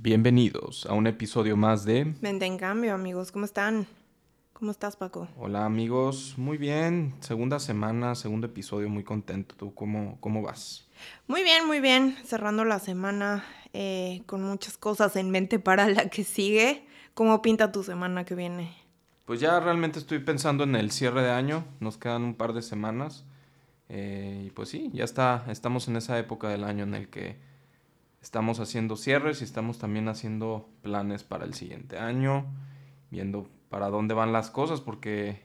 Bienvenidos a un episodio más de... Mente en cambio, amigos, ¿cómo están? ¿Cómo estás, Paco? Hola amigos, muy bien, segunda semana, segundo episodio, muy contento. ¿Tú cómo, cómo vas? Muy bien, muy bien, cerrando la semana eh, con muchas cosas en mente para la que sigue. ¿Cómo pinta tu semana que viene? Pues ya realmente estoy pensando en el cierre de año, nos quedan un par de semanas. eh, y pues sí, ya está, estamos en esa época del año en el que estamos haciendo cierres y estamos también haciendo planes para el siguiente año, viendo para dónde van las cosas, porque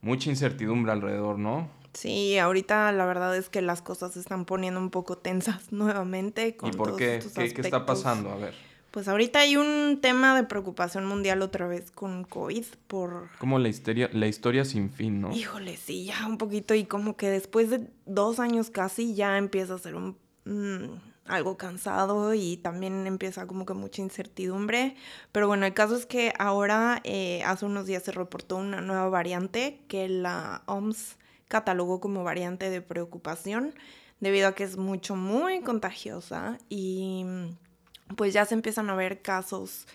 mucha incertidumbre alrededor, ¿no? Sí, ahorita la verdad es que las cosas se están poniendo un poco tensas nuevamente. Con ¿Y por todos qué? estos ¿Qué, qué está pasando? A ver, Pues ahorita hay un tema de preocupación mundial otra vez con COVID por... como la historia, la historia sin fin, ¿no? Híjole, sí, ya un poquito y como que después de dos años casi ya empieza a ser un... mm, algo cansado y también empieza como que mucha incertidumbre. Pero bueno, el caso es que ahora, eh, hace unos días se reportó una nueva variante que la OMS catalogó como variante de preocupación debido a que es mucho, muy contagiosa y mm, pues ya se empiezan a ver casos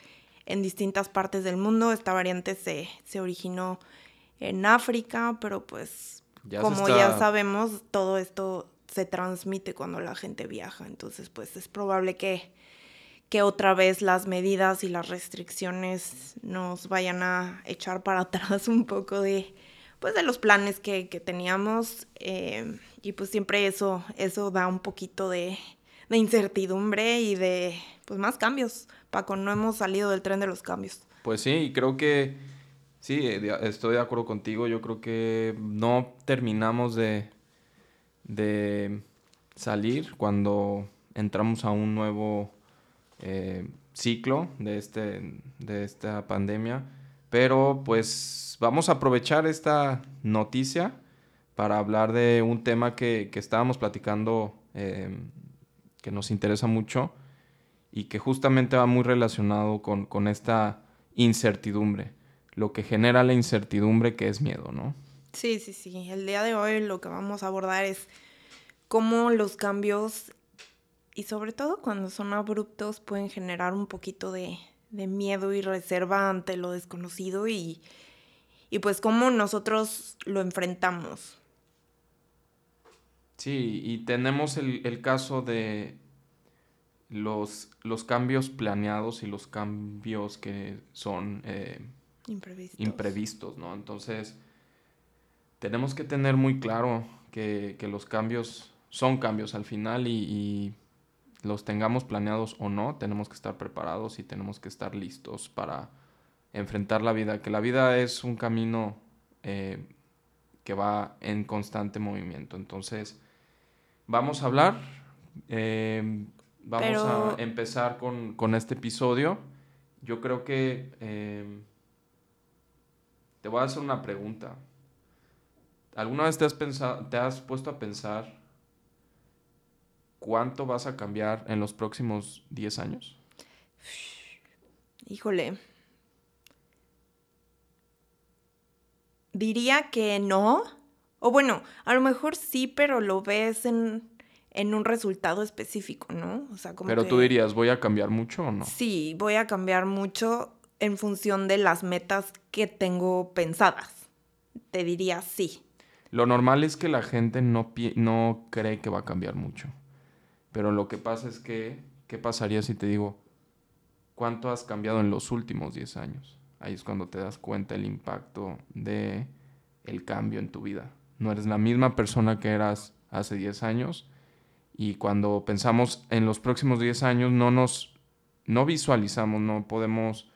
en distintas partes del mundo. Esta variante se, se originó en África, pero pues Ya como está- ya sabemos, todo esto se transmite cuando la gente viaja. Entonces, pues es probable que, que otra vez las medidas y las restricciones nos vayan a echar para atrás un poco de, pues, de los planes que, que teníamos. eh, y pues siempre eso, eso da un poquito de, de incertidumbre y de pues más cambios. Paco, no hemos salido del tren de los cambios. Pues sí, creo que sí, estoy de acuerdo contigo. Yo creo que no terminamos de, de salir cuando entramos a un nuevo eh, ciclo de, este, de esta pandemia. Pero pues vamos a aprovechar esta noticia para hablar de un tema que, que estábamos platicando eh, que nos interesa mucho y que justamente va muy relacionado con, con esta incertidumbre, lo que genera la incertidumbre que es miedo, ¿no? Sí, sí, sí. El día de hoy lo que vamos a abordar es cómo los cambios, y sobre todo cuando son abruptos, pueden generar un poquito de, de miedo y reserva ante lo desconocido y, y pues cómo nosotros lo enfrentamos. Sí, y tenemos el, el caso de los, los cambios planeados y los cambios que son eh, Imprevistos. imprevistos, ¿no? Entonces, tenemos que tener muy claro que, que los cambios son cambios al final y, y los tengamos planeados o no, tenemos que estar preparados y tenemos que estar listos para enfrentar la vida, que la vida es un camino eh, que va en constante movimiento. Entonces, vamos a hablar, eh, vamos Pero- a empezar con, con este episodio. Yo creo que eh, te voy a hacer una pregunta. ¿Alguna vez te has pensado, te has puesto a pensar cuánto vas a cambiar en los próximos 10 años? Híjole. Diría que no. O bueno, a lo mejor sí, pero lo ves en, en un resultado específico, ¿no? O sea, como Pero que- tú dirías, ¿voy a cambiar mucho o no? Sí, voy a cambiar mucho en función de las metas que tengo pensadas. Te diría sí. Lo normal es que la gente no, no cree que va a cambiar mucho. Pero lo que pasa es que, ¿qué pasaría si te digo, cuánto has cambiado en los últimos 10 años? Ahí es cuando te das cuenta el impacto de el cambio en tu vida. No eres la misma persona que eras hace 10 años y cuando pensamos en los próximos 10 años no nos no visualizamos, no podemos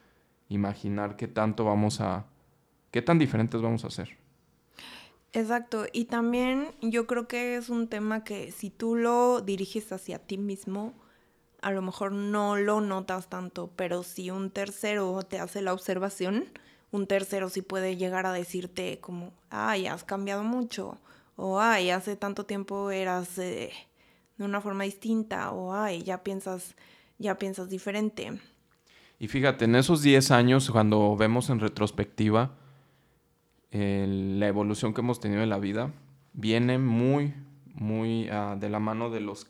imaginar qué tanto vamos a qué tan diferentes vamos a ser. Exacto. Y también yo creo que es un tema que si tú lo diriges hacia ti mismo, a lo mejor no lo notas tanto, pero si un tercero te hace la observación, un tercero sí puede llegar a decirte como, ay, has cambiado mucho, o ay, hace tanto tiempo eras eh, de una forma distinta, o ay, ya piensas, ya piensas diferente. Y fíjate, en esos 10 años, cuando vemos en retrospectiva el- la evolución que hemos tenido en la vida, viene muy, muy ah, de la mano de los,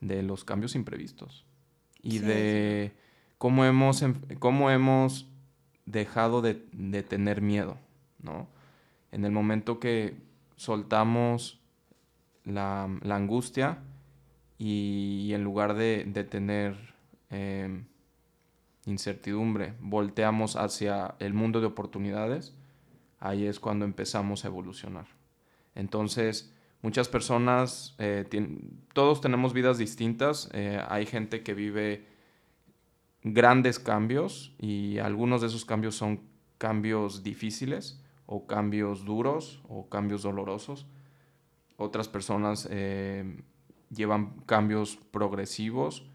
de los cambios imprevistos. y de cómo hemos, cómo hemos dejado de, tener miedo, ¿no? En el momento que soltamos la, angustia y, en lugar de, tener em, incertidumbre, volteamos hacia el mundo de oportunidades, ahí es cuando empezamos a evolucionar. Entonces, muchas personas, eh, todos tenemos vidas distintas, eh, hay gente que vive grandes cambios y algunos de esos cambios son cambios difíciles o cambios duros o cambios dolorosos. Otras personas eh, llevan cambios progresivos,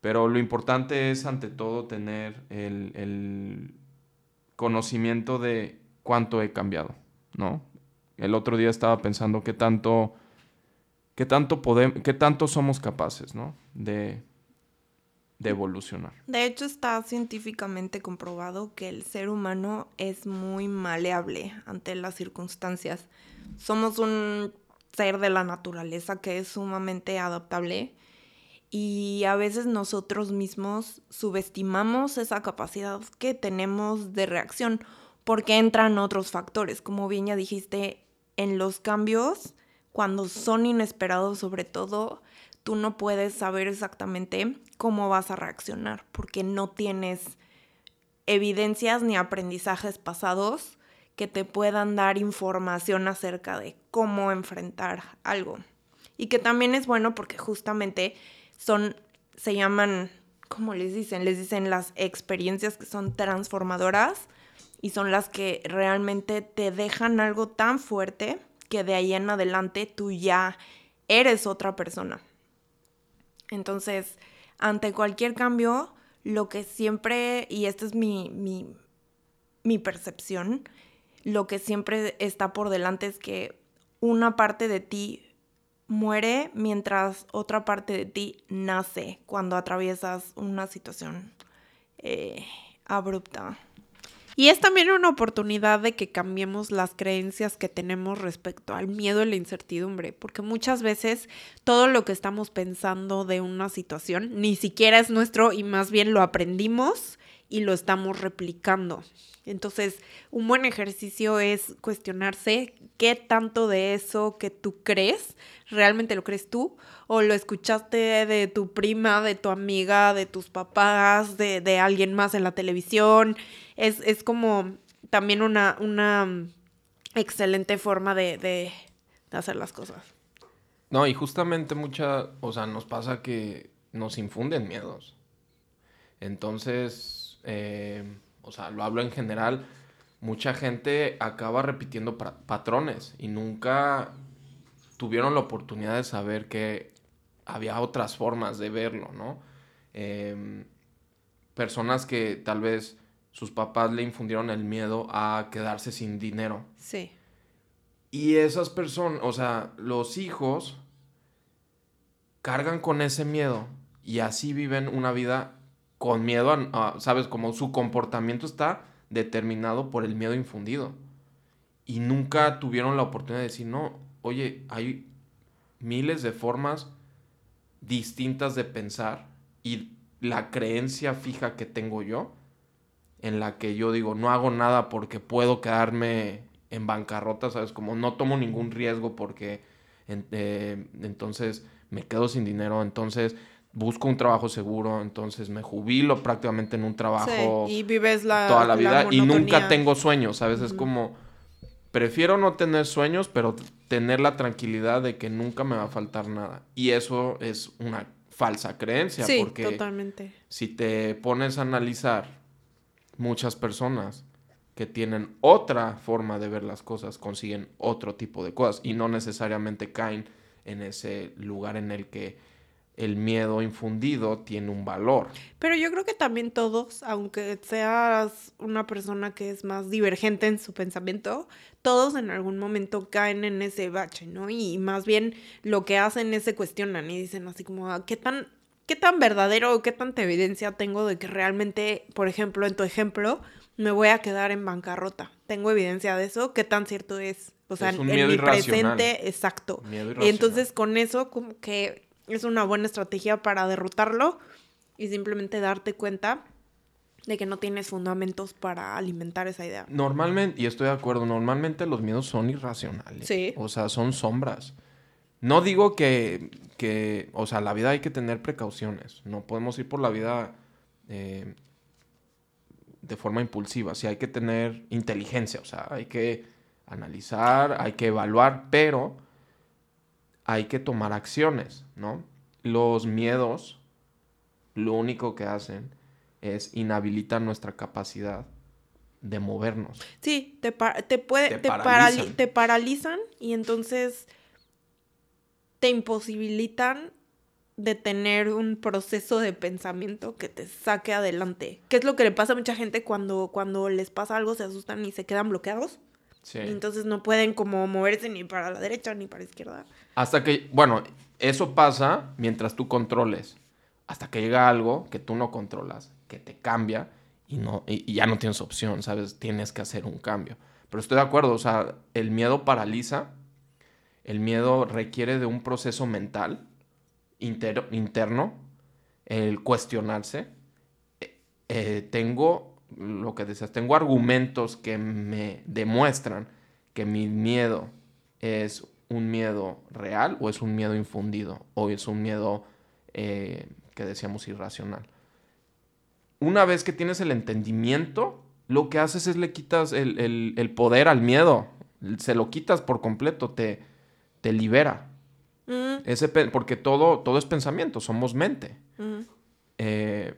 pero lo importante es ante todo tener el, conocimiento de cuánto he cambiado, ¿no? El otro día estaba pensando qué tanto, qué tanto, podemos, qué tanto somos capaces, ¿no? De, de evolucionar. De hecho, está científicamente comprobado que el ser humano es muy maleable ante las circunstancias. Somos un ser de la naturaleza que es sumamente adaptable y a veces nosotros mismos subestimamos esa capacidad que tenemos de reacción porque entran otros factores, como bien ya dijiste, en los cambios, cuando son inesperados sobre todo, tú no puedes saber exactamente cómo vas a reaccionar, porque no tienes evidencias ni aprendizajes pasados que te puedan dar información acerca de cómo enfrentar algo. Y que también es bueno porque justamente son, se llaman, ¿cómo les dicen? Les dicen las experiencias que son transformadoras y son las que realmente te dejan algo tan fuerte que de ahí en adelante tú ya eres otra persona. Entonces, ante cualquier cambio, lo que siempre, y esta es mi, mi, percepción, lo que siempre está por delante es que una parte de ti muere mientras otra parte de ti nace cuando atraviesas una situación eh, abrupta. Y es también una oportunidad de que cambiemos las creencias que tenemos respecto al miedo y la incertidumbre, porque muchas veces todo lo que estamos pensando de una situación ni siquiera es nuestro y más bien lo aprendimos y lo estamos replicando. Entonces, un buen ejercicio es cuestionarse qué tanto de eso que tú crees, realmente lo crees tú, o lo escuchaste de tu prima, de tu amiga, de tus papás, de, de alguien más en la televisión. Es, es como también una, una excelente forma de, de, de hacer las cosas. No, y justamente mucha, o sea, nos pasa que nos infunden miedos. Entonces, eh, o sea, lo hablo en general, mucha gente acaba repitiendo patrones y nunca tuvieron la oportunidad de saber que había otras formas de verlo, ¿no? Em, personas que tal vez sus papás le infundieron el miedo a quedarse sin dinero. Sí. Y esas personas, o sea, los hijos cargan con ese miedo y así viven una vida con miedo a, ¿sabes? Como su comportamiento está determinado por el miedo infundido. Y nunca tuvieron la oportunidad de decir, no, oye, hay miles de formas distintas de pensar y la creencia fija que tengo yo, en la que yo digo, no hago nada porque puedo quedarme en bancarrota, ¿sabes? Como no tomo ningún riesgo porque eh, entonces me quedo sin dinero, entonces busco un trabajo seguro, entonces me jubilo prácticamente en un trabajo y vives la, toda la vida y nunca tengo sueños, ¿sabes? Es como, prefiero no tener sueños, pero tener la tranquilidad de que nunca me va a faltar nada. Y eso es una falsa creencia, sí, porque totalmente. si te pones a analizar muchas personas que tienen otra forma de ver las cosas, consiguen otro tipo de cosas y no necesariamente caen en ese lugar en el que el miedo infundido tiene un valor. Pero yo creo que también todos, aunque seas una persona que es más divergente en su pensamiento, todos en algún momento caen en ese bache, ¿no? Y más bien lo que hacen es se cuestionan y dicen así como, ah, ¿qué tan, qué tan verdadero o qué tanta evidencia tengo de que realmente, por ejemplo, en tu ejemplo, me voy a quedar en bancarrota? ¿Tengo evidencia de eso? ¿Qué tan cierto es? O sea, en mi presente, exacto. y entonces con eso como que es una buena estrategia para derrotarlo y simplemente darte cuenta de que no tienes fundamentos para alimentar esa idea. Normalmente, y estoy de acuerdo, normalmente los miedos son irracionales. Sí. O sea, son sombras. No digo que, que, o sea, la vida hay que tener precauciones. No podemos ir por la vida eh, de forma impulsiva. Sí, hay que tener inteligencia. O sea, hay que analizar, hay que evaluar, pero hay que tomar acciones, ¿no? Los miedos, lo único que hacen es inhabilitar nuestra capacidad de movernos. Sí, te, te, puede, te, te paralizan y entonces te imposibilitan de tener un proceso de pensamiento que te saque adelante. ¿Qué es lo que le pasa a mucha gente cuando, cuando les pasa algo, se asustan y se quedan bloqueados? Sí. Y entonces no pueden como moverse ni para la derecha ni para la izquierda. Hasta que, bueno, eso pasa mientras tú controles. Hasta que llega algo que tú no controlas que te cambia y, no, y, ya no tienes opción, ¿sabes? Tienes que hacer un cambio. Pero estoy de acuerdo, o sea, el miedo paraliza, el miedo requiere de un proceso mental interno, el cuestionarse. Eh, eh, tengo, lo que decías, tengo argumentos que me demuestran que mi miedo es un miedo real o es un miedo infundido o es un miedo eh, que decíamos irracional una vez que tienes el entendimiento, lo que haces es le quitas el, poder al miedo. Se lo quitas por completo, te, te libera. Mm. Ese, porque todo, todo es pensamiento, somos mente. Mm. Eh,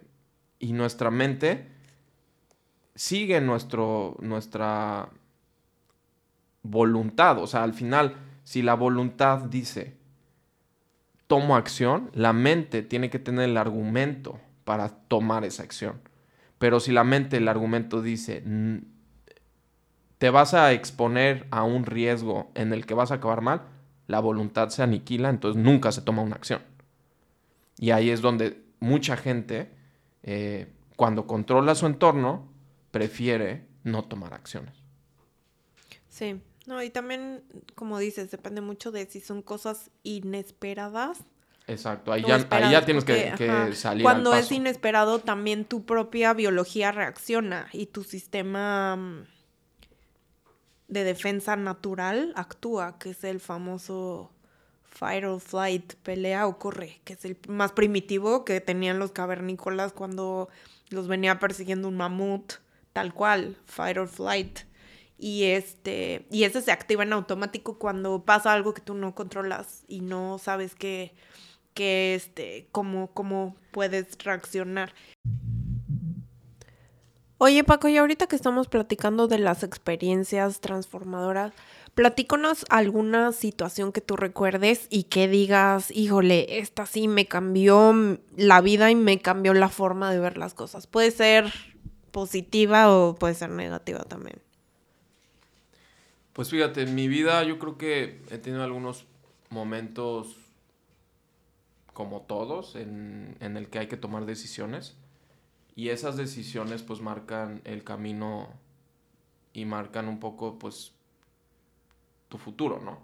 y nuestra mente sigue nuestro, nuestra voluntad. O sea, al final, si la voluntad dice, tomo acción, la mente tiene que tener el argumento para tomar esa acción. Pero si la mente, el argumento dice, te vas a exponer a un riesgo en el que vas a acabar mal, la voluntad se aniquila, entonces nunca se toma una acción. Y ahí es donde mucha gente, eh, cuando controla su entorno, prefiere no tomar acciones. Sí, no, y también, como dices, depende mucho de si son cosas inesperadas Exacto, ahí, ya, ahí ya, tienes que, salir. Cuando es inesperado, también tu propia biología reacciona y tu sistema mm, de defensa natural actúa, que es el famoso fight or flight, pelea o corre, que es el más primitivo que tenían los cavernícolas cuando los venía persiguiendo un mamut, tal cual, fight or flight. Y este, y ese se activa en automático cuando pasa algo que tú no controlas y no sabes qué que este, cómo, cómo puedes reaccionar. Oye Paco, y ahorita que estamos platicando de las experiencias transformadoras, platíconos alguna situación que tú recuerdes y que digas, híjole, esta sí me cambió la vida y me cambió la forma de ver las cosas. Puede ser positiva o puede ser negativa también. Pues fíjate, en mi vida yo creo que he tenido algunos momentos como todos, en, el que hay que tomar decisiones. Y esas decisiones pues marcan el camino y marcan un poco pues tu futuro, ¿no?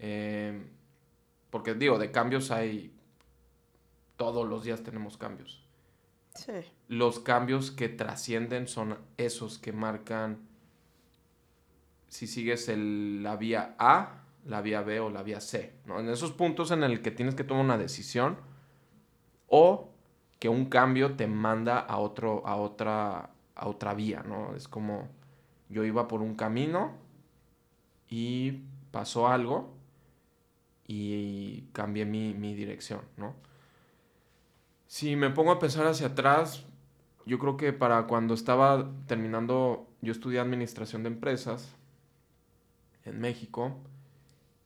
Eh, porque digo, de cambios hay, todos los días tenemos cambios. Sí. Los cambios que trascienden son esos que marcan si sigues el, la vía A la vía B o la vía C, ¿no? En esos puntos en el que tienes que tomar una decisión o que un cambio te manda a, otro, a, otra, a otra vía, ¿no? Es como yo iba por un camino y pasó algo y cambié mi, mi dirección, ¿no? Si me pongo a pensar hacia atrás, yo creo que para cuando estaba terminando, yo estudié administración de empresas en México,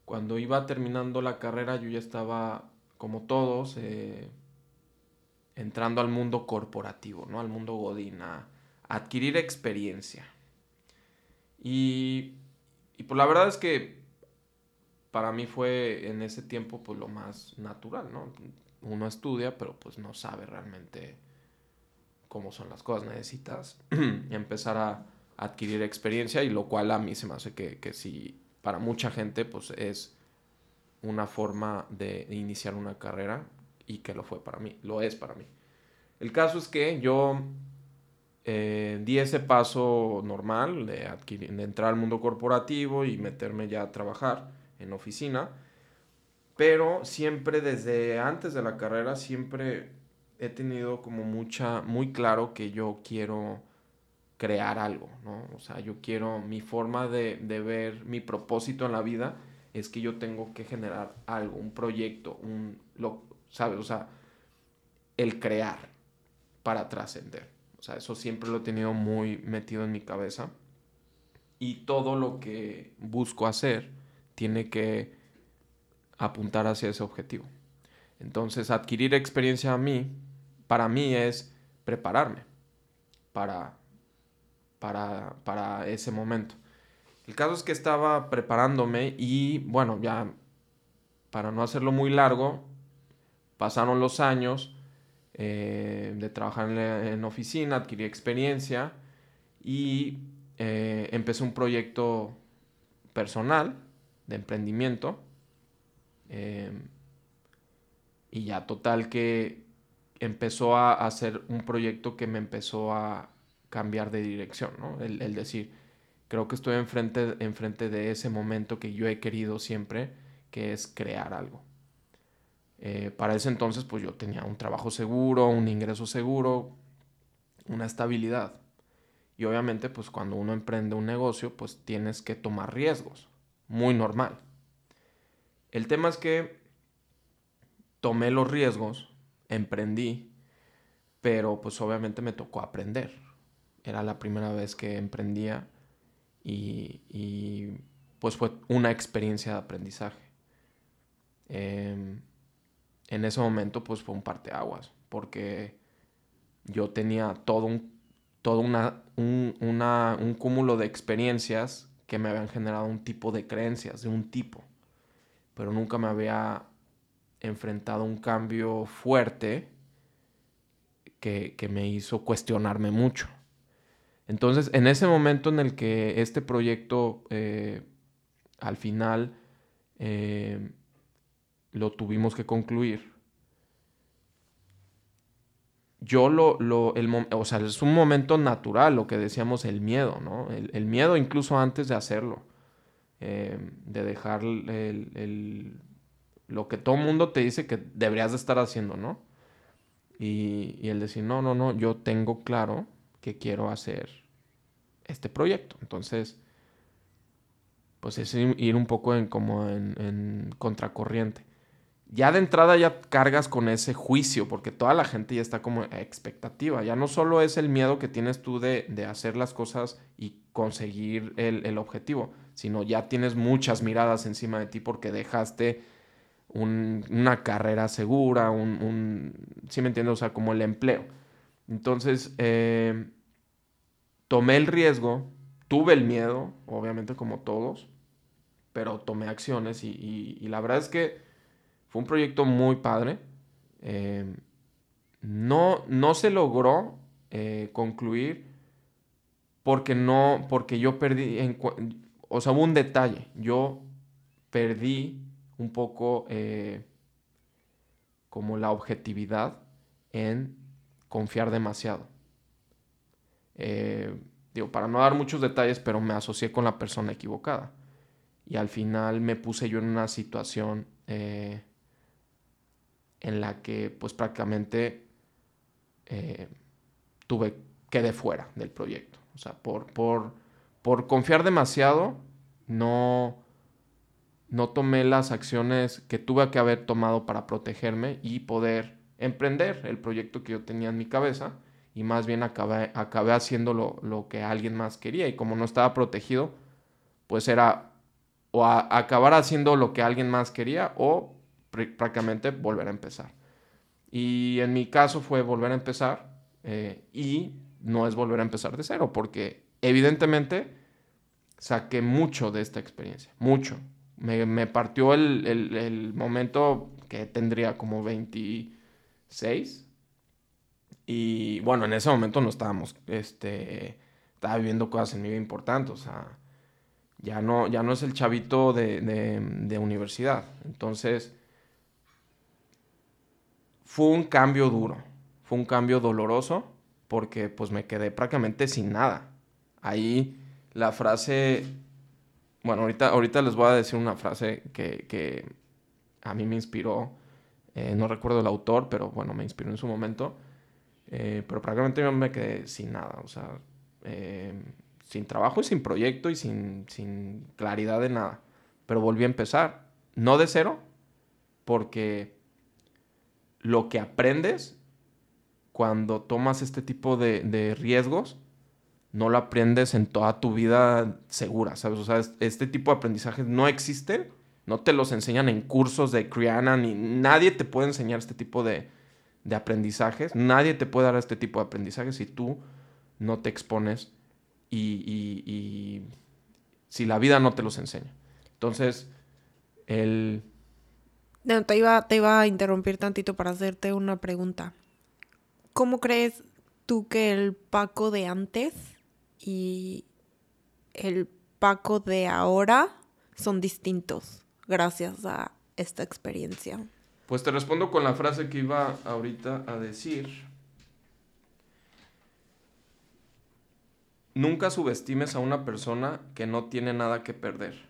cuando iba terminando la carrera yo ya estaba, como todos, eh, entrando al mundo corporativo, ¿no? Al mundo godín, a, adquirir experiencia. Y, y pues la verdad es que para mí fue en ese tiempo pues lo más natural, ¿no? Uno estudia, pero pues no sabe realmente cómo son las cosas. Necesitas empezar a adquirir experiencia y lo cual a mí se me hace que, que si para mucha gente pues es una forma de iniciar una carrera y que lo fue para mí, lo es para mí. El caso es que yo eh, di ese paso normal de, de entrar al mundo corporativo y meterme ya a trabajar en oficina, pero siempre desde antes de la carrera, siempre he tenido como mucha, muy claro que yo quiero crear algo, ¿no? O sea, yo quiero, mi forma de, ver, mi propósito en la vida es que yo tengo que generar algo, un proyecto, un, lo, ¿sabes? O sea, el crear para trascender. O sea, eso siempre lo he tenido muy metido en mi cabeza. Y todo lo que busco hacer tiene que apuntar hacia ese objetivo. Entonces, adquirir experiencia a mí, para mí es prepararme para, para, para ese momento. El caso es que estaba preparándome y bueno, ya para no hacerlo muy largo, pasaron los años eh, de trabajar en, oficina, adquirí experiencia y eh, empecé un proyecto personal de emprendimiento. Eh, y ya total que empezó a hacer un proyecto que me empezó a cambiar de dirección, ¿no? el decir, creo que estoy enfrente, enfrente de ese momento que yo he querido siempre, que es crear algo. Eh, para ese entonces, pues yo tenía un trabajo seguro, un ingreso seguro, una estabilidad. Y obviamente, pues cuando uno emprende un negocio, pues tienes que tomar riesgos. Muy normal. El tema es que tomé los riesgos, emprendí, pero pues obviamente me tocó aprender. Era la primera vez que emprendía y, pues fue una experiencia de aprendizaje. Em, en ese momento pues fue un parteaguas, porque yo tenía todo un, todo una, un, un cúmulo de experiencias que me habían generado un tipo de creencias, de un tipo, pero nunca me había enfrentado un cambio fuerte que, que me hizo cuestionarme mucho. Entonces, en ese momento en el que este proyecto eh, al final eh, lo tuvimos que concluir, yo lo, lo el, o sea, es un momento natural, lo que decíamos, el miedo, ¿no? El, miedo incluso antes de hacerlo, eh, de dejar el, lo que todo mundo te dice que deberías de estar haciendo, ¿no? Y, y el decir, no, no, no, yo tengo claro que quiero hacer este proyecto. Entonces, pues es ir un poco en, como en, contracorriente. Ya de entrada ya cargas con ese juicio, porque toda la gente ya está como expectativa. Ya no solo es el miedo que tienes tú de, hacer las cosas y conseguir el, objetivo, sino ya tienes muchas miradas encima de ti porque dejaste una carrera segura, un, un, ¿sí me entiendes? O sea, como el empleo. Entonces, eh, tomé el riesgo, tuve el miedo, obviamente como todos, pero tomé acciones y, la verdad es que fue un proyecto muy padre. Em, no, no se logró eh, concluir porque no, porque yo perdí, o sea, hubo un detalle, yo perdí un poco eh, como la objetividad en confiar demasiado. Eh, digo, para no dar muchos detalles, pero me asocié con la persona equivocada. Y al final me puse yo en una situación eh, en la que pues prácticamente eh, tuve quedé fuera del proyecto. O sea, por, por, por confiar demasiado, no, no tomé las acciones que tuve que haber tomado para protegerme y poder emprender el proyecto que yo tenía en mi cabeza y más bien acabé, acabé haciendo lo, que alguien más quería y como no estaba protegido, pues era o acabar haciendo lo que alguien más quería o prácticamente volver a empezar. Y en mi caso fue volver a empezar eh, y no es volver a empezar de cero, porque evidentemente saqué mucho de esta experiencia, mucho. Me, partió el, el momento que tendría como 26, y bueno, en ese momento no estábamos, este, estaba viviendo cosas en mi vida importantes, o sea, ya no, ya no es el chavito de, de, universidad. Entonces, fue un cambio duro, fue un cambio doloroso porque pues me quedé prácticamente sin nada. Ahí la frase, bueno, ahorita, ahorita les voy a decir una frase que, que a mí me inspiró, eh, no recuerdo el autor, pero bueno, me inspiró en su momento, eh, pero prácticamente yo me quedé sin nada, o sea, eh, sin trabajo y sin proyecto y sin, sin claridad de nada. Pero volví a empezar, no de cero, porque lo que aprendes cuando tomas este tipo de, de, riesgos, no lo aprendes en toda tu vida segura, ¿sabes? O sea, este tipo de aprendizajes no existe, no te los enseñan en cursos de Criana, ni nadie te puede enseñar este tipo de, de aprendizajes, nadie te puede dar este tipo de aprendizajes si tú no te expones y, si la vida no te los enseña. Entonces, el... Te te iba a interrumpir tantito para hacerte una pregunta. ¿Cómo crees tú que el Paco de antes y el Paco de ahora son distintos gracias a esta experiencia? Pues te respondo con la frase que iba ahorita a decir. Nunca subestimes a una persona que no tiene nada que perder.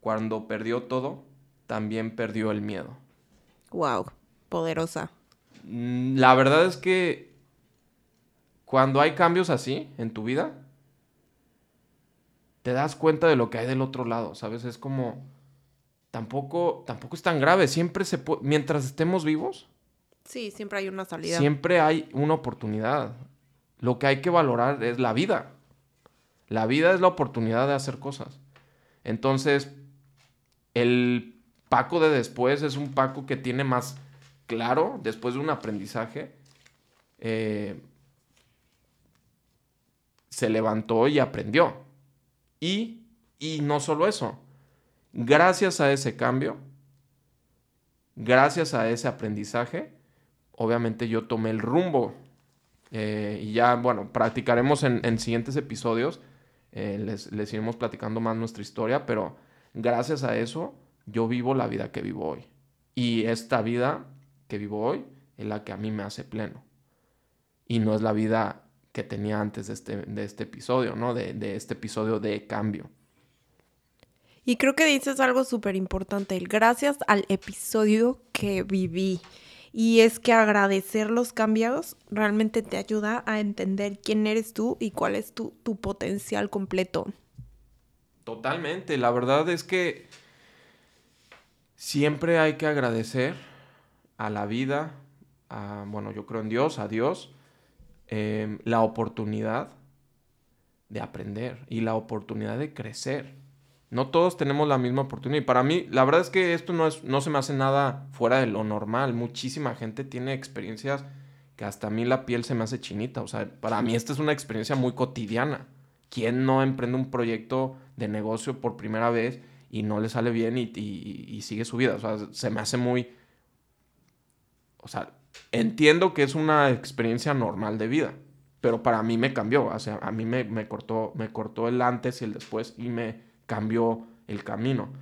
Cuando perdió todo, también perdió el miedo. Wow, poderosa. Mm, la verdad es que cuando hay cambios así en tu vida, te das cuenta de lo que hay del otro lado, ¿sabes? Es como tampoco tampoco es tan grave, siempre se puede mientras estemos vivos. Sí, siempre hay una salida. Siempre hay una oportunidad. Lo que hay que valorar es la vida. La vida es la oportunidad de hacer cosas. Entonces, el Paco de después es un Paco que tiene más claro, después de un aprendizaje, eh, se levantó y aprendió. Y, y no solo eso, gracias a ese cambio, gracias a ese aprendizaje, obviamente yo tomé el rumbo. Eh, y ya, bueno, practicaremos en, en siguientes episodios. Eh, les, les, iremos platicando más nuestra historia, pero gracias a eso yo vivo la vida que vivo hoy. Y esta vida que vivo hoy es la que a mí me hace pleno. Y no es la vida que tenía antes de este, de este episodio, ¿no? De, de este episodio de cambio. Y creo que dices algo súper importante, gracias al episodio que viví. Y es que agradecer los cambios realmente te ayuda a entender quién eres tú y cuál es tu, tu potencial completo. Totalmente, la verdad es que siempre hay que agradecer a la vida, a, bueno, yo creo en Dios, a Dios, eh, la oportunidad de aprender y la oportunidad de crecer. No todos tenemos la misma oportunidad. Y para mí, la verdad es que esto no, es, no se me hace nada fuera de lo normal. Muchísima gente tiene experiencias que hasta a mí la piel se me hace chinita. O sea, para mí esta es una experiencia muy cotidiana. ¿Quién no emprende un proyecto de negocio por primera vez y no le sale bien y, y, y sigue su vida? O sea, se me hace muy... O sea, entiendo que es una experiencia normal de vida, pero para mí me cambió. O sea, a mí me, me cortó, me cortó el antes y el después y me cambió el camino.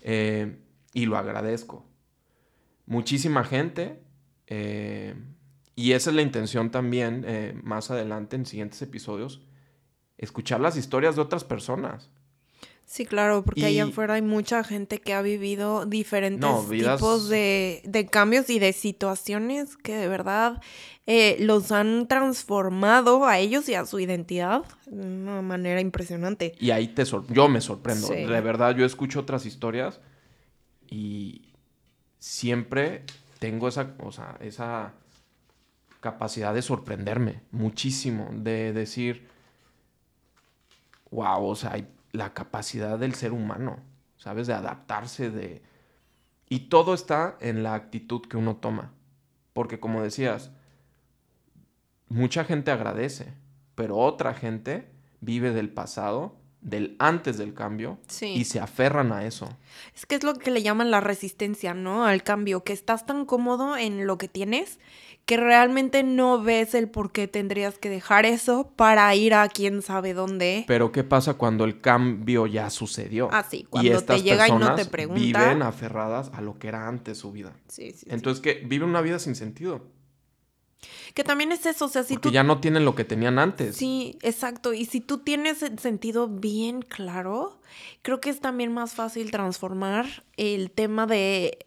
Eh, y lo agradezco. Muchísima gente, eh, y esa es la intención también eh, más adelante en siguientes episodios, escuchar las historias de otras personas. Sí, claro, porque y... allá afuera hay mucha gente que ha vivido diferentes no, vidas... tipos de, de, cambios y de situaciones que de verdad eh, los han transformado a ellos y a su identidad de una manera impresionante. Y ahí te sor yo me sorprendo. Sí. De verdad, yo escucho otras historias y siempre tengo esa, o sea, esa capacidad de sorprenderme muchísimo, de decir, wow, o sea, hay la capacidad del ser humano, ¿sabes? De adaptarse, de... Y todo está en la actitud que uno toma. Porque como decías, mucha gente agradece, pero otra gente vive del pasado, del antes del cambio, sí. y se aferran a eso. Es que es lo que le llaman la resistencia, ¿no? Al cambio, que estás tan cómodo en lo que tienes que realmente no ves el por qué tendrías que dejar eso para ir a quién sabe dónde. Pero ¿qué pasa cuando el cambio ya sucedió? Ah, sí, cuando y estas te llega y no te pregunta. Viven aferradas a lo que era antes su vida. Sí, sí. Entonces, sí. que viven una vida sin sentido. Que también es eso, o sea, si Porque tú... ya no tienen lo que tenían antes. Sí, exacto. Y si tú tienes el sentido bien claro, creo que es también más fácil transformar el tema de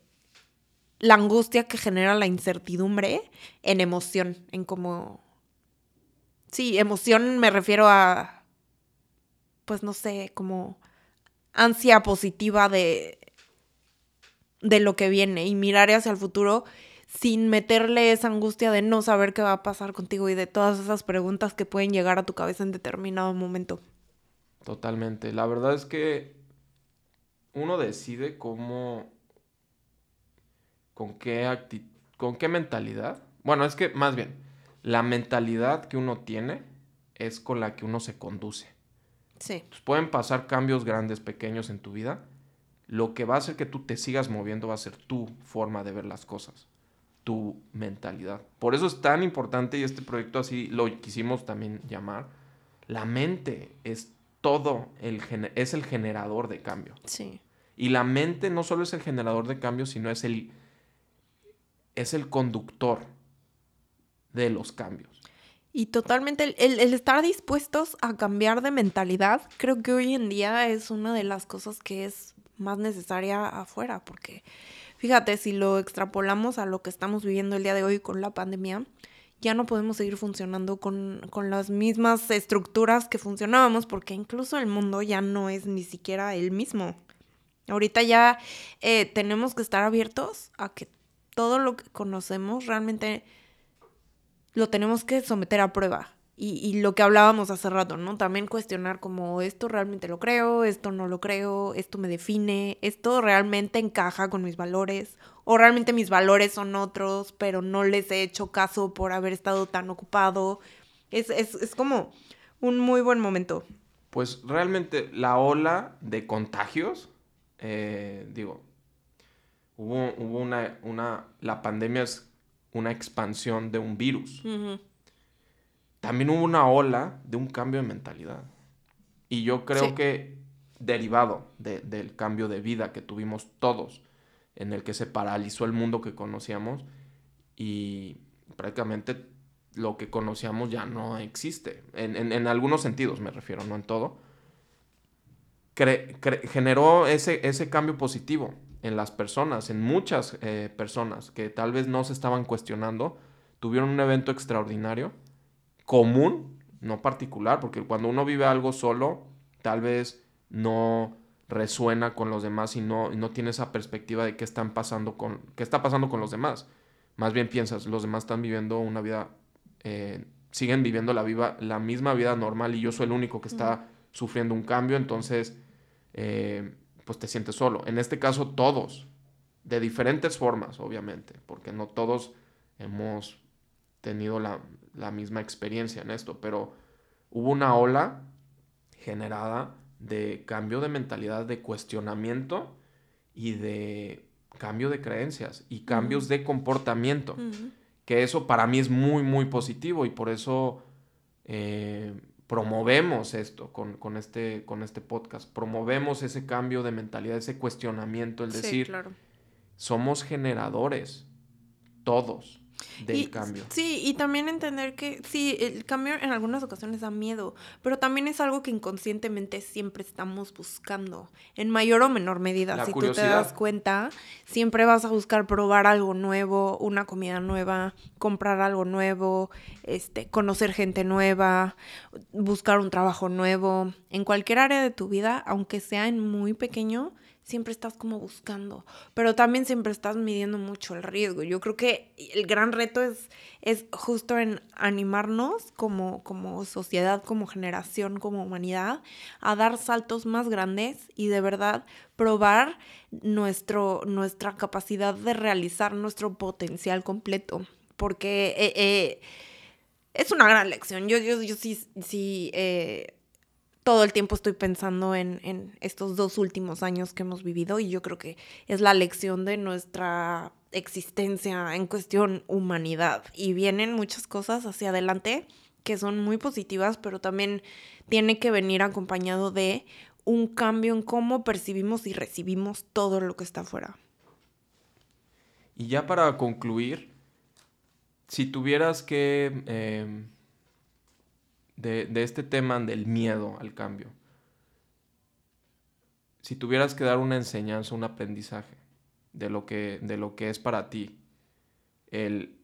la angustia que genera la incertidumbre en emoción, en como... Sí, emoción me refiero a, pues no sé, como ansia positiva de, de lo que viene y mirar hacia el futuro sin meterle esa angustia de no saber qué va a pasar contigo y de todas esas preguntas que pueden llegar a tu cabeza en determinado momento. Totalmente. La verdad es que uno decide cómo, con qué acti- con qué mentalidad. Bueno, es que más bien, la mentalidad que uno tiene es con la que uno se conduce. Sí. Pues pueden pasar cambios grandes, pequeños en tu vida. Lo que va a hacer que tú te sigas moviendo va a ser tu forma de ver las cosas, tu mentalidad. Por eso es tan importante y este proyecto así lo quisimos también llamar. La mente es todo, el, es el generador de cambio. Sí. Y la mente no solo es el generador de cambio, sino es el, es el conductor de los cambios. Y totalmente el, el- el estar dispuestos a cambiar de mentalidad, creo que hoy en día es una de las cosas que es más necesaria afuera, porque fíjate, si lo extrapolamos a lo que estamos viviendo el día de hoy con la pandemia, ya no podemos seguir funcionando con, con las mismas estructuras que funcionábamos, porque incluso el mundo ya no es ni siquiera el mismo. Ahorita ya eh, tenemos que estar abiertos a que todo lo que conocemos realmente lo tenemos que someter a prueba. Y, y lo que hablábamos hace rato, ¿no? También cuestionar como esto realmente lo creo, esto no lo creo, esto me define, esto realmente encaja con mis valores, o realmente mis valores son otros, pero no les he hecho caso por haber estado tan ocupado. Es, es, es como un muy buen momento. Pues realmente la ola de contagios, eh, digo, hubo, hubo una, una, la pandemia es una expansión de un virus. Ujú. También hubo una ola de un cambio de mentalidad. Y yo creo Sí. que derivado de- del cambio de vida que tuvimos todos, en el que se paralizó el mundo que conocíamos y prácticamente lo que conocíamos ya no existe. En, en- en algunos sentidos me refiero, no en todo. Cre- cre- generó ese, ese cambio positivo en las personas, en muchas eh, personas que tal vez no se estaban cuestionando, tuvieron un evento extraordinario, común, no particular, porque cuando uno vive algo solo, tal vez no resuena con los demás y no, no tiene esa perspectiva de qué están pasando con, qué está pasando con los demás. Más bien piensas, los demás están viviendo una vida, eh, siguen viviendo la, viva, la misma vida normal y yo soy el único que está sufriendo un cambio, entonces eh, pues te sientes solo. En este caso todos, de diferentes formas, obviamente, porque no todos hemos tenido la, la misma experiencia en esto, pero hubo una ola generada de cambio de mentalidad, de cuestionamiento y de cambio de creencias y cambios de comportamiento, que eso para mí es muy, muy positivo y por eso eh, promovemos esto con, con este, con este podcast, promovemos ese cambio de mentalidad, ese cuestionamiento, el Sí, decir, claro. somos generadores, todos, del Y- cambio. Sí, y también entender que sí, el cambio en algunas ocasiones da miedo, pero también es algo que inconscientemente siempre estamos buscando, en mayor o menor medida. La si tú te das cuenta, siempre vas a buscar probar algo nuevo, una comida nueva, comprar algo nuevo, este, conocer gente nueva, buscar un trabajo nuevo. En cualquier área de tu vida, aunque sea en muy pequeño, siempre estás como buscando, pero también siempre estás midiendo mucho el riesgo. Yo creo que el gran reto es, es justo en animarnos como, como sociedad, como generación, como humanidad, a dar saltos más grandes y de verdad probar nuestro, nuestra capacidad de realizar nuestro potencial completo. Porque eh, eh, es una gran lección. Yo, yo, yo sí, sí eh, todo el tiempo estoy pensando en, estos dos últimos años que hemos vivido y yo creo que es la lección de nuestra existencia en cuestión humanidad. Y vienen muchas cosas hacia adelante que son muy positivas, pero también tiene que venir acompañado de un cambio en cómo percibimos y recibimos todo lo que está afuera. Y ya para concluir, si tuvieras que, em, de, de este tema del miedo al cambio, si tuvieras que dar una enseñanza, un aprendizaje de lo que, de lo que es para ti el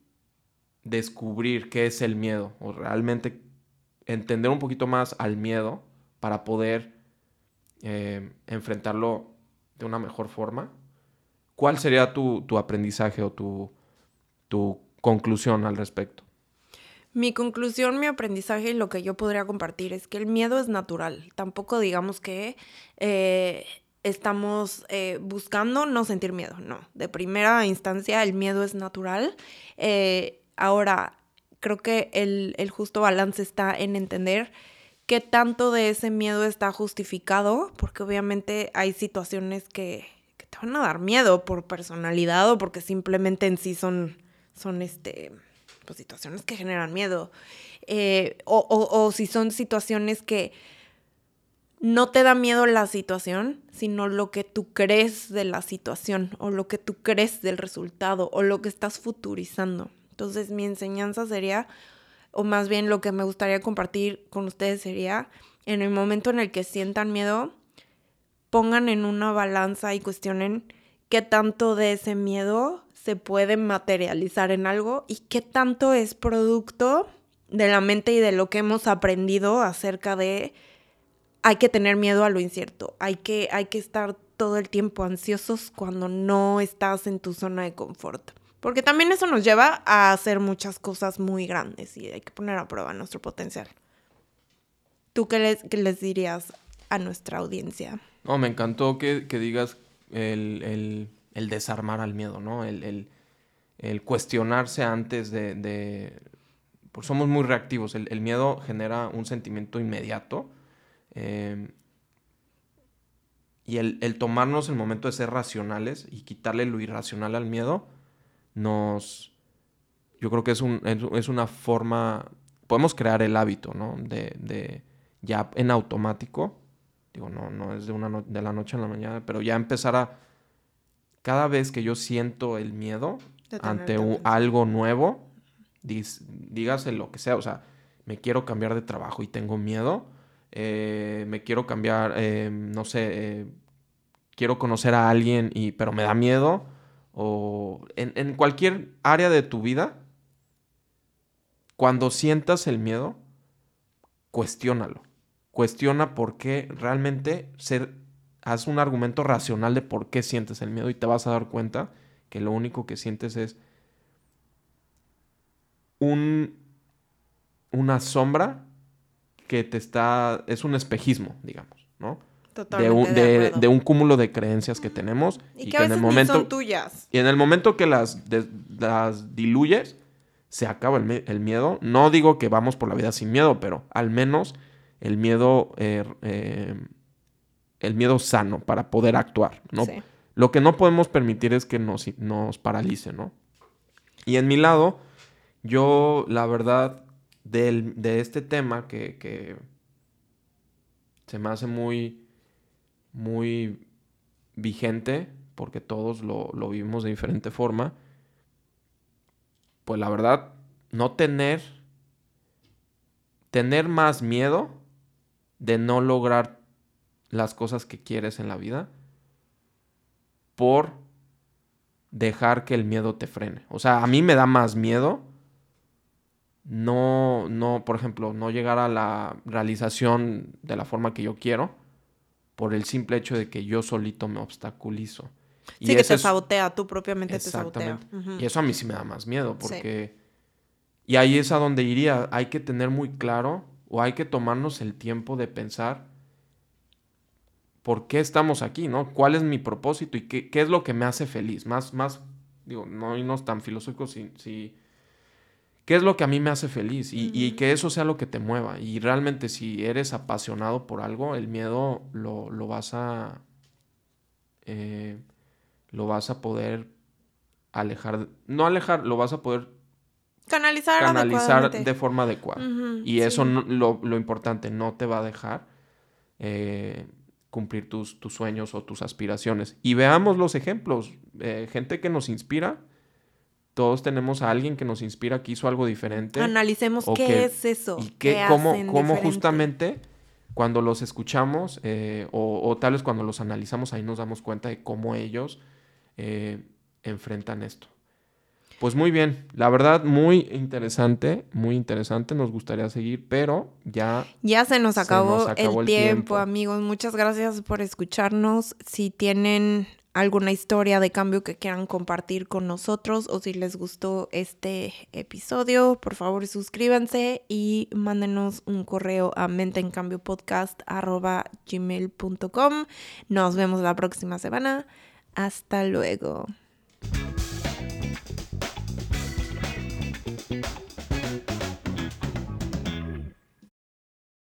descubrir qué es el miedo o realmente entender un poquito más al miedo para poder eh, enfrentarlo de una mejor forma, ¿cuál sería tu, tu aprendizaje o tu, tu conclusión al respecto? Mi conclusión, mi aprendizaje y lo que yo podría compartir es que el miedo es natural. Tampoco digamos que eh, estamos eh, buscando no sentir miedo. No, de primera instancia el miedo es natural. Eh, ahora, creo que el, el, justo balance está en entender qué tanto de ese miedo está justificado, porque obviamente hay situaciones que, que te van a dar miedo por personalidad o porque simplemente en sí son, son este pues, situaciones que generan miedo. Eh, o, o, si son situaciones que no te da miedo la situación, sino lo que tú crees de la situación o lo que tú crees del resultado o lo que estás futurizando. Entonces mi enseñanza sería, o más bien lo que me gustaría compartir con ustedes sería, en el momento en el que sientan miedo, pongan en una balanza y cuestionen qué tanto de ese miedo se puede materializar en algo y qué tanto es producto de la mente y de lo que hemos aprendido acerca de hay que tener miedo a lo incierto, hay que, hay que estar todo el tiempo ansiosos cuando no estás en tu zona de confort. Porque también eso nos lleva a hacer muchas cosas muy grandes y hay que poner a prueba nuestro potencial. ¿Tú qué les, qué les dirías a nuestra audiencia? No, me encantó que, que digas el, el, el, desarmar al miedo, ¿no? El, cuestionarse antes de. Pues somos muy reactivos. El, miedo genera un sentimiento inmediato. Eh, y el, tomarnos el momento de ser racionales y quitarle lo irracional al miedo, nos... Yo creo que es, un, es, es una forma... Podemos crear el hábito, ¿no? De, ya en automático. Digo, no, no es de, una de la noche a la mañana, pero ya empezar a... Cada vez que yo siento el miedo ante un, algo nuevo, dis, dígase lo que sea, o sea, me quiero cambiar de trabajo y tengo miedo, eh, me quiero cambiar, eh, no sé, eh, quiero conocer a alguien, y, pero me da miedo, o en, en, cualquier área de tu vida, cuando sientas el miedo, cuestiónalo. Cuestiona por qué realmente ser, haz un argumento racional de por qué sientes el miedo y te vas a dar cuenta que lo único que sientes es un, una sombra que te está, es un espejismo, digamos, ¿no? De un, de, de un, cúmulo de creencias que tenemos y, y que, a veces en el momento son tuyas. y en el momento que las, las diluyes se acaba el, el, miedo no digo que vamos por la vida sin miedo pero al menos el miedo eh, eh, el miedo sano para poder actuar no sí. lo que no podemos permitir es que nos, nos paralice no y en mi lado yo la verdad del, de este tema que, que se me hace muy muy vigente, porque todos lo, lo, vivimos de diferente forma, pues la verdad, no tener, tener más miedo de no lograr las cosas que quieres en la vida por dejar que el miedo te frene. O sea, a mí me da más miedo no, no, por ejemplo, no llegar a la realización de la forma que yo quiero por el simple hecho de que yo solito me obstaculizo. Y sí, que te es... sabotea, tú propiamente te sabotea. Uh -huh. Y eso a mí sí me da más miedo, porque... Sí. Y ahí es a donde iría. Hay que tener muy claro o hay que tomarnos el tiempo de pensar por qué estamos aquí, ¿no? ¿Cuál es mi propósito y qué, qué es lo que me hace feliz? Más, más, digo, no irnos tan filosóficos si... si ¿Qué es lo que a mí me hace feliz? Y, uh -huh. y, que eso sea lo que te mueva. Y realmente si eres apasionado por algo, el miedo lo, lo vas a... Eh, lo vas a poder alejar. No alejar, lo vas a poder canalizar, canalizar de forma adecuada. Uh -huh, y eso no, lo, lo, importante, no te va a dejar eh, cumplir tus, tus, sueños o tus aspiraciones. Y veamos los ejemplos. Eh, gente que nos inspira todos tenemos a alguien que nos inspira, que hizo algo diferente. Analicemos qué que- es eso. y qué cómo, cómo justamente cuando los escuchamos eh, o, o tal vez cuando los analizamos ahí nos damos cuenta de cómo ellos eh, enfrentan esto. Pues muy bien, la verdad muy interesante, muy interesante, nos gustaría seguir, pero ya Ya se nos Se acabó, nos acabó el, el tiempo, tiempo. amigos. Muchas gracias por escucharnos. Si tienen alguna historia de cambio que quieran compartir con nosotros o si les gustó este episodio, por favor suscríbanse y mándenos un correo a menteencambiopodcast.gmail.com. Nos vemos la próxima semana. Hasta luego. Thank you.